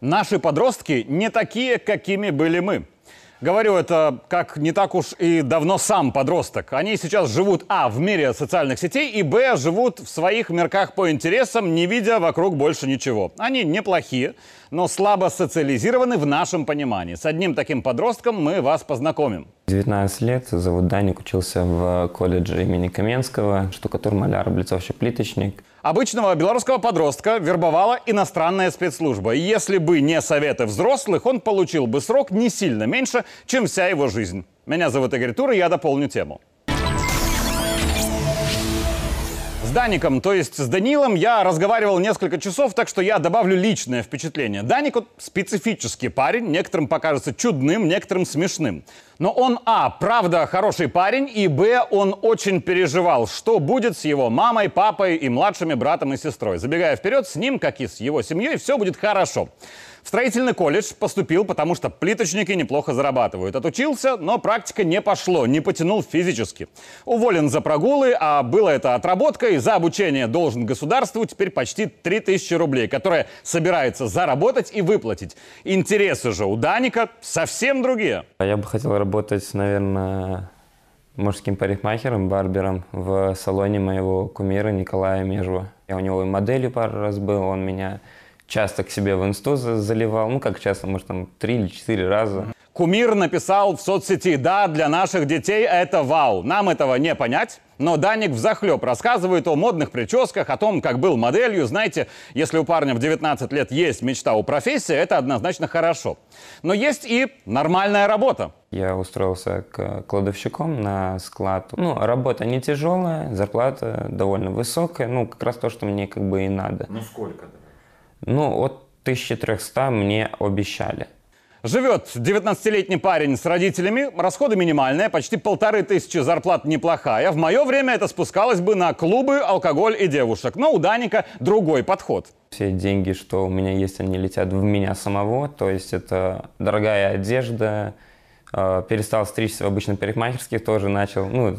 Наши подростки не такие, какими были мы. Говорю это как не так уж и давно сам подросток. Они сейчас живут, а, в мире социальных сетей, и, б, живут в своих мирках по интересам, не видя вокруг больше ничего. Они неплохие, но слабо социализированы в нашем понимании. С одним таким подростком мы вас познакомим. 19 лет, зовут Даник, учился в колледже имени Каменского, штукатур, маляр, облицовщик, плиточник. Обычного белорусского подростка вербовала иностранная спецслужба. И если бы не советы взрослых, он получил бы срок не сильно меньше, чем вся его жизнь. Меня зовут Игорь Тур, и я дополню тему. С Даником, то есть с Данилом, я разговаривал несколько часов, так что я добавлю личное впечатление. Даник вот специфический парень, некоторым покажется чудным, некоторым смешным. Но он, а, правда хороший парень, и, б, он очень переживал, что будет с его мамой, папой и младшими братом и сестрой. Забегая вперед, с ним, как и с его семьей, все будет хорошо. Строительный колледж поступил, потому что плиточники неплохо зарабатывают. Отучился, но практика не пошло, не потянул физически. Уволен за прогулы, а было это отработкой. За обучение должен государству теперь почти 3000 рублей, которые собирается заработать и выплатить. Интересы же у Даника совсем другие. Я бы хотел работать, наверное, мужским парикмахером, барбером в салоне моего кумира Николая Межева. Я у него и моделью пару раз был, он меня часто к себе в инсту заливал. Ну, как часто, может, там три или четыре раза. Кумир написал в соцсети, да, для наших детей это вау. Нам этого не понять. Но Даник взахлеб рассказывает о модных прическах, о том, как был моделью. Знаете, если у парня в 19 лет есть мечта о профессии, это однозначно хорошо. Но есть и нормальная работа. Я устроился к кладовщиком на склад. Ну, работа не тяжелая, зарплата довольно высокая. Ну, как раз то, что мне как бы и надо. Ну, сколько? Ну, от 1300 мне обещали. Живет 19-летний парень с родителями, расходы минимальные, почти полторы тысячи, зарплат неплохая. В мое время это спускалось бы на клубы, алкоголь и девушек. Но у Даника другой подход. Все деньги, что у меня есть, они летят в меня самого. То есть это дорогая одежда, э, перестал стричься в обычных парикмахерских, тоже начал, ну,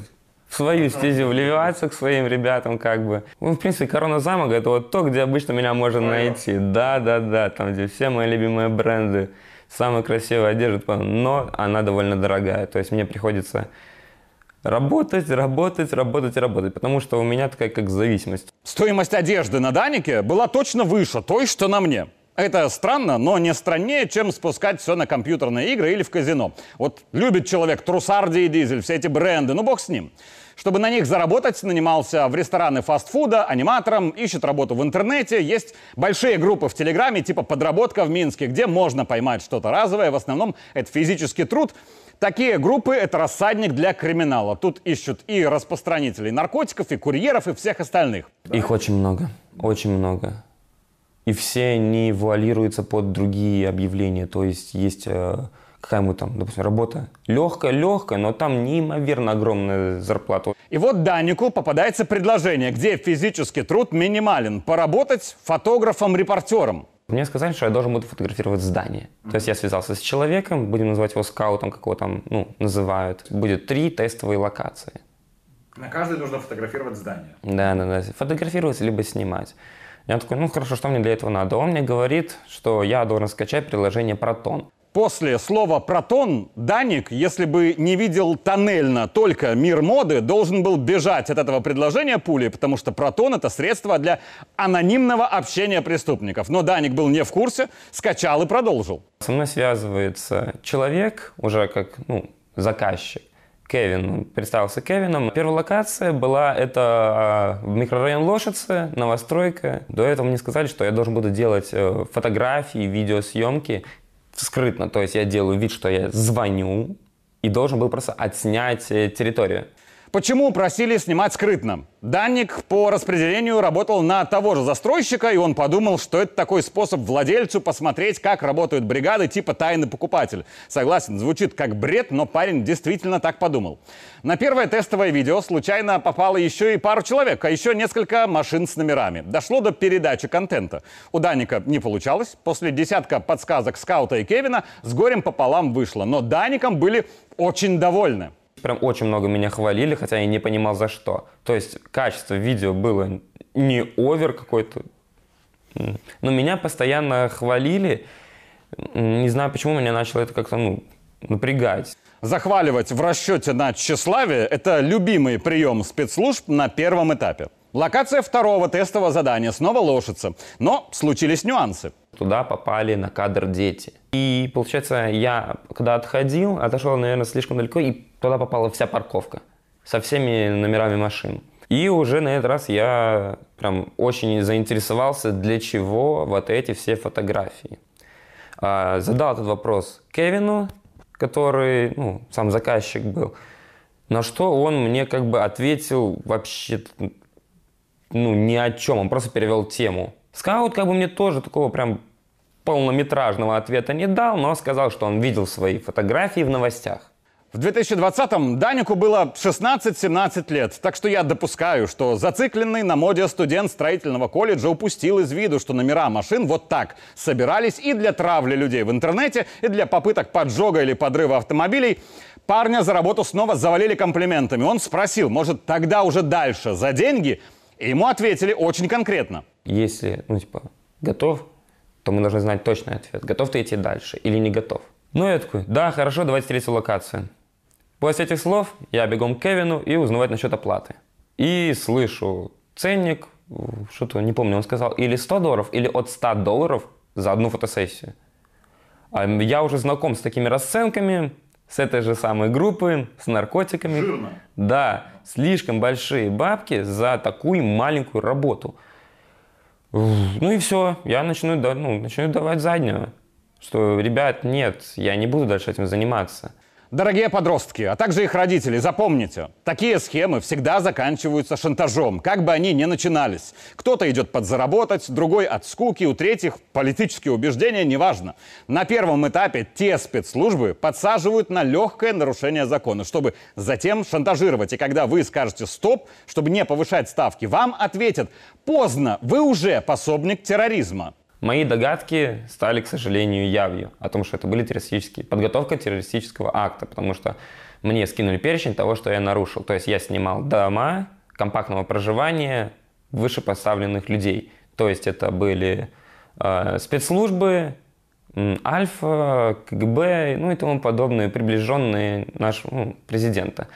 в свою стезю вливаться к своим ребятам, как бы. Ну, в принципе, Корона Замок это вот то, где обычно меня можно найти. Да, да, да, там, где все мои любимые бренды, самая красивая одежда, но она довольно дорогая. То есть мне приходится работать, работать, работать, работать, потому что у меня такая как зависимость. Стоимость одежды на Данике была точно выше той, что на мне. Это странно, но не страннее, чем спускать все на компьютерные игры или в казино. Вот любит человек Трусарди и Дизель, все эти бренды, ну бог с ним. Чтобы на них заработать, нанимался в рестораны фастфуда, аниматором, ищет работу в интернете. Есть большие группы в Телеграме, типа «Подработка в Минске», где можно поймать что-то разовое. В основном это физический труд. Такие группы – это рассадник для криминала. Тут ищут и распространителей наркотиков, и курьеров, и всех остальных. Их очень много, очень много. И все не вуалируются под другие объявления. То есть есть э, какая-нибудь там, допустим, работа легкая, легкая, но там неимоверно огромная зарплата. И вот Данику попадается предложение, где физический труд минимален. Поработать фотографом-репортером. Мне сказали, что я должен буду фотографировать здание. То есть я связался с человеком, будем называть его скаутом, как его там ну, называют. Будет три тестовые локации. На каждой нужно фотографировать здание. Да, да, да. Фотографировать либо снимать. Я такой, ну хорошо, что мне для этого надо? Он мне говорит, что я должен скачать приложение Proton. После слова «протон» Даник, если бы не видел тоннельно только мир моды, должен был бежать от этого предложения пули, потому что «протон» — это средство для анонимного общения преступников. Но Даник был не в курсе, скачал и продолжил. Со мной связывается человек, уже как ну, заказчик, Кевин, представился Кевином. Первая локация была это а, микрорайон Лошицы, новостройка. До этого мне сказали, что я должен буду делать э, фотографии, видеосъемки скрытно. То есть я делаю вид, что я звоню и должен был просто отснять э, территорию. Почему просили снимать скрытно? Данник по распределению работал на того же застройщика, и он подумал, что это такой способ владельцу посмотреть, как работают бригады типа тайный покупатель. Согласен, звучит как бред, но парень действительно так подумал. На первое тестовое видео случайно попало еще и пару человек, а еще несколько машин с номерами. Дошло до передачи контента. У Даника не получалось. После десятка подсказок Скаута и Кевина с горем пополам вышло. Но Даником были очень довольны. Прям очень много меня хвалили, хотя я не понимал за что. То есть качество видео было не овер какой-то. Но меня постоянно хвалили. Не знаю, почему меня начало это как-то, ну, напрягать. Захваливать в расчете на тщеславие – это любимый прием спецслужб на первом этапе. Локация второго тестового задания снова лошится, но случились нюансы. Туда попали на кадр дети. И получается, я когда отходил, отошел, наверное, слишком далеко, и туда попала вся парковка со всеми номерами машин. И уже на этот раз я прям очень заинтересовался, для чего вот эти все фотографии. А, задал этот вопрос Кевину, который, ну, сам заказчик был, на что он мне как бы ответил вообще, ну, ни о чем, он просто перевел тему. Скаут как бы мне тоже такого прям полнометражного ответа не дал, но сказал, что он видел свои фотографии в новостях. В 2020-м Данику было 16-17 лет, так что я допускаю, что зацикленный на моде студент строительного колледжа упустил из виду, что номера машин вот так собирались и для травли людей в интернете, и для попыток поджога или подрыва автомобилей. Парня за работу снова завалили комплиментами. Он спросил, может, тогда уже дальше, за деньги? И ему ответили очень конкретно. Если, ну, типа, готов, то мы должны знать точный ответ. Готов ты идти дальше или не готов? Ну, я такой, да, хорошо, давайте третью локацию. После этих слов я бегом к Кевину и узнавать насчет оплаты. И слышу ценник, что-то не помню, он сказал, или 100 долларов, или от 100 долларов за одну фотосессию. А я уже знаком с такими расценками, с этой же самой группы, с наркотиками. Жирно. Да, слишком большие бабки за такую маленькую работу. Ну и все, я начну, ну, начну давать заднюю. Что, ребят, нет, я не буду дальше этим заниматься. Дорогие подростки, а также их родители, запомните, такие схемы всегда заканчиваются шантажом, как бы они ни начинались. Кто-то идет подзаработать, другой от скуки, у третьих политические убеждения, неважно. На первом этапе те спецслужбы подсаживают на легкое нарушение закона, чтобы затем шантажировать. И когда вы скажете «стоп», чтобы не повышать ставки, вам ответят «поздно, вы уже пособник терроризма». Мои догадки стали, к сожалению, явью о том, что это были террористические, подготовка террористического акта, потому что мне скинули перечень того, что я нарушил. То есть я снимал дома компактного проживания вышепоставленных людей. То есть это были э, спецслужбы, Альфа, КГБ, ну и тому подобные, приближенные нашего президента.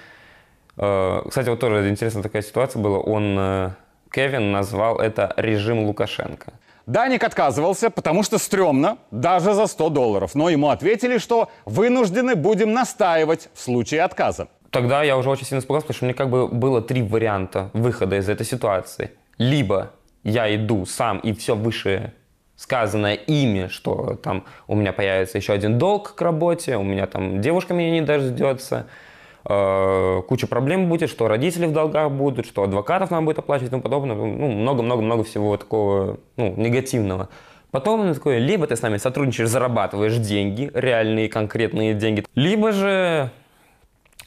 Э, кстати, вот тоже интересная такая ситуация была. Он, э, Кевин, назвал это режим Лукашенко. Даник отказывался, потому что стрёмно, даже за 100 долларов. Но ему ответили, что вынуждены будем настаивать в случае отказа. Тогда я уже очень сильно испугался, потому что мне как бы было три варианта выхода из этой ситуации. Либо я иду сам и все выше сказанное ими, что там у меня появится еще один долг к работе, у меня там девушка меня не дождется, Э, куча проблем будет, что родители в долгах будут, что адвокатов нам будет оплачивать и тому подобное. Ну, много-много-много всего такого ну, негативного. Потом он такой, либо ты с нами сотрудничаешь, зарабатываешь деньги, реальные конкретные деньги, либо же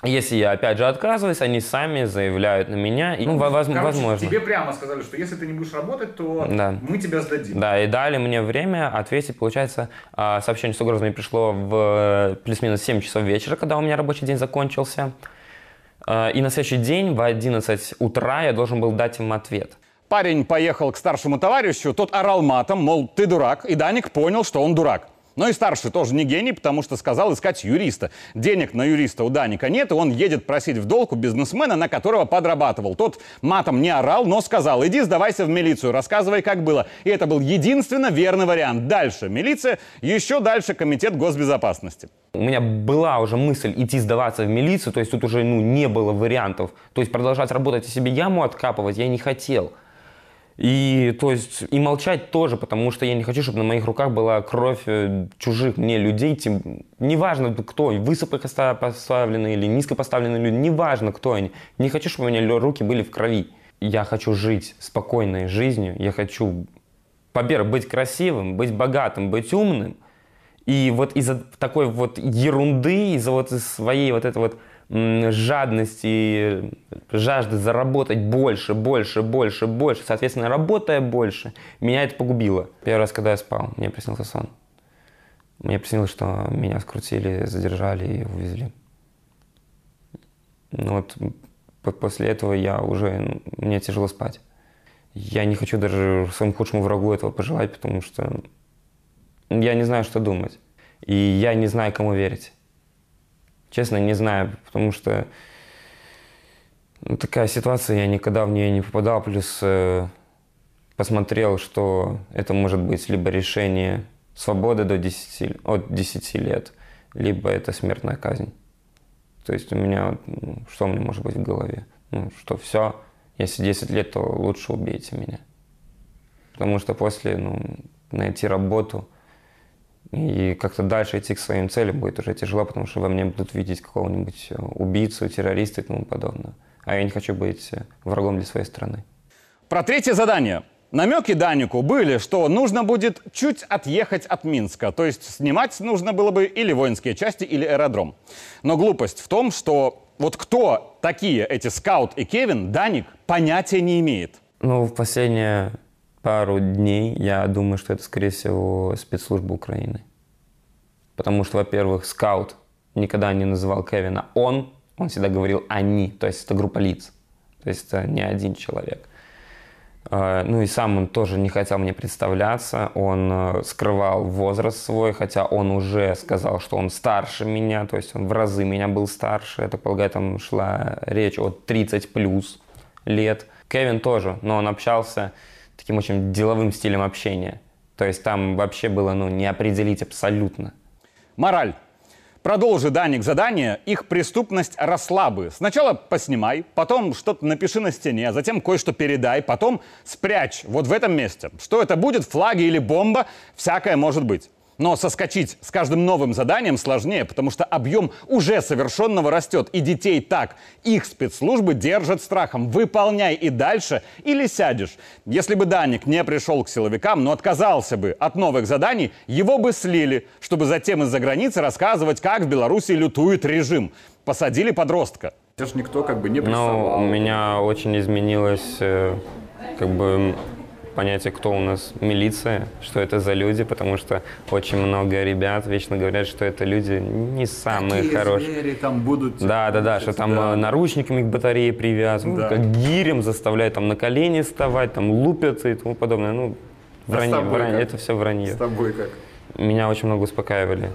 если я опять же отказываюсь, они сами заявляют на меня. И, ну, воз, Короче, возможно. Тебе прямо сказали, что если ты не будешь работать, то да. мы тебя сдадим. Да, и дали мне время ответить. Получается, а, сообщение с угрозами пришло в э, плюс-минус 7 часов вечера, когда у меня рабочий день закончился. А, и на следующий день в 11 утра я должен был дать им ответ. Парень поехал к старшему товарищу, тот орал матом, мол, ты дурак, и Даник понял, что он дурак. Но и старший тоже не гений, потому что сказал искать юриста. Денег на юриста у Даника нет, и он едет просить в долг у бизнесмена, на которого подрабатывал. Тот матом не орал, но сказал, иди сдавайся в милицию, рассказывай, как было. И это был единственно верный вариант. Дальше милиция, еще дальше комитет госбезопасности. У меня была уже мысль идти сдаваться в милицию, то есть тут уже ну, не было вариантов. То есть продолжать работать и себе яму откапывать я не хотел. И, то есть, и молчать тоже, потому что я не хочу, чтобы на моих руках была кровь э, чужих мне людей. Тем, неважно, кто, высокопоставленные или низкопоставленные люди, неважно, кто они. Не хочу, чтобы у меня руки были в крови. Я хочу жить спокойной жизнью, я хочу, во-первых, быть красивым, быть богатым, быть умным. И вот из-за такой вот ерунды, из-за вот своей вот этой вот жадности, жажды заработать больше, больше, больше, больше, соответственно, работая больше, меня это погубило. Первый раз, когда я спал, мне приснился сон. Мне приснилось, что меня скрутили, задержали и увезли. Ну вот после этого я уже, мне тяжело спать. Я не хочу даже своему худшему врагу этого пожелать, потому что я не знаю, что думать. И я не знаю, кому верить. Честно, не знаю, потому что ну, такая ситуация, я никогда в нее не попадал. Плюс э, посмотрел, что это может быть либо решение свободы до 10, от 10 лет, либо это смертная казнь. То есть у меня, ну, что у меня может быть в голове? Ну, что все, если 10 лет, то лучше убейте меня. Потому что после, ну, найти работу и как-то дальше идти к своим целям будет уже тяжело, потому что во мне будут видеть какого-нибудь э, убийцу, террориста и тому подобное. А я не хочу быть э, врагом для своей страны. Про третье задание. Намеки Данику были, что нужно будет чуть отъехать от Минска, то есть снимать нужно было бы или воинские части, или аэродром. Но глупость в том, что вот кто такие эти Скаут и Кевин, Даник понятия не имеет. Ну, в последние пару дней я думаю, что это, скорее всего, спецслужбы Украины. Потому что, во-первых, Скаут никогда не называл Кевина «он», он всегда говорил «они», то есть это группа лиц, то есть это не один человек. А, ну и сам он тоже не хотел мне представляться, он э, скрывал возраст свой, хотя он уже сказал, что он старше меня, то есть он в разы меня был старше, это, полагаю, там шла речь о 30 плюс лет. Кевин тоже, но он общался таким очень деловым стилем общения. То есть там вообще было ну, не определить абсолютно. Мораль. Продолжи, Даник, задание, их преступность росла бы. Сначала поснимай, потом что-то напиши на стене, затем кое-что передай, потом спрячь вот в этом месте. Что это будет, флаги или бомба, всякое может быть. Но соскочить с каждым новым заданием сложнее, потому что объем уже совершенного растет, и детей так. Их спецслужбы держат страхом. Выполняй и дальше, или сядешь. Если бы Даник не пришел к силовикам, но отказался бы от новых заданий, его бы слили, чтобы затем из-за границы рассказывать, как в Беларуси лютует режим. Посадили подростка. Же никто как бы не Ну, прессовал. у меня очень изменилось э, как бы понятие, кто у нас милиция, что это за люди, потому что очень много ребят вечно говорят, что это люди не самые Какие хорошие. звери там будут. Да, да, да, что там Да. э, наручниками к батарее привязывают, Да. как гирем заставляют там на колени вставать, там лупятся и тому подобное. Ну, А вранье, тобой вранье, это все вранье. С тобой как? Меня очень много успокаивали.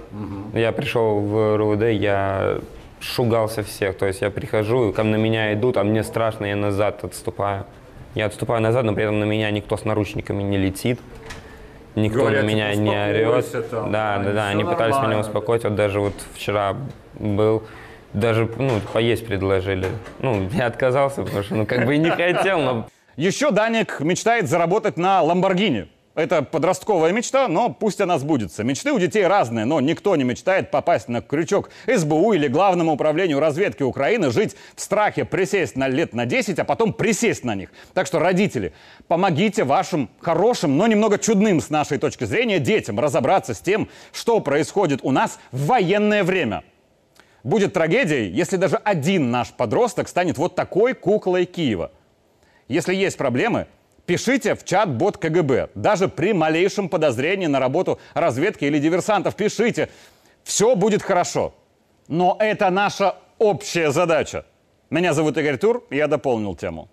Я пришел в РУД, я шугался всех. То есть я прихожу, ко на меня идут, а мне страшно, я назад отступаю. Я отступаю назад, но при этом на меня никто с наручниками не летит. Никто Говорят, на меня типа, не орет. «Успокойся там, да, да, да, они пытались меня нормально». успокоить. Вот даже вот вчера был, даже ну, поесть предложили. Ну, я отказался, потому что ну, как бы и не хотел, но Еще Даник мечтает заработать на Ламборгини. Это подростковая мечта, но пусть она сбудется. Мечты у детей разные, но никто не мечтает попасть на крючок СБУ или Главному управлению разведки Украины, жить в страхе, присесть на лет на 10, а потом присесть на них. Так что, родители, помогите вашим хорошим, но немного чудным с нашей точки зрения детям разобраться с тем, что происходит у нас в военное время. Будет трагедией, если даже один наш подросток станет вот такой куклой Киева. Если есть проблемы, пишите в чат-бот КГБ. Даже при малейшем подозрении на работу разведки или диверсантов пишите. Все будет хорошо. Но это наша общая задача. Меня зовут Игорь Тур, я дополнил тему.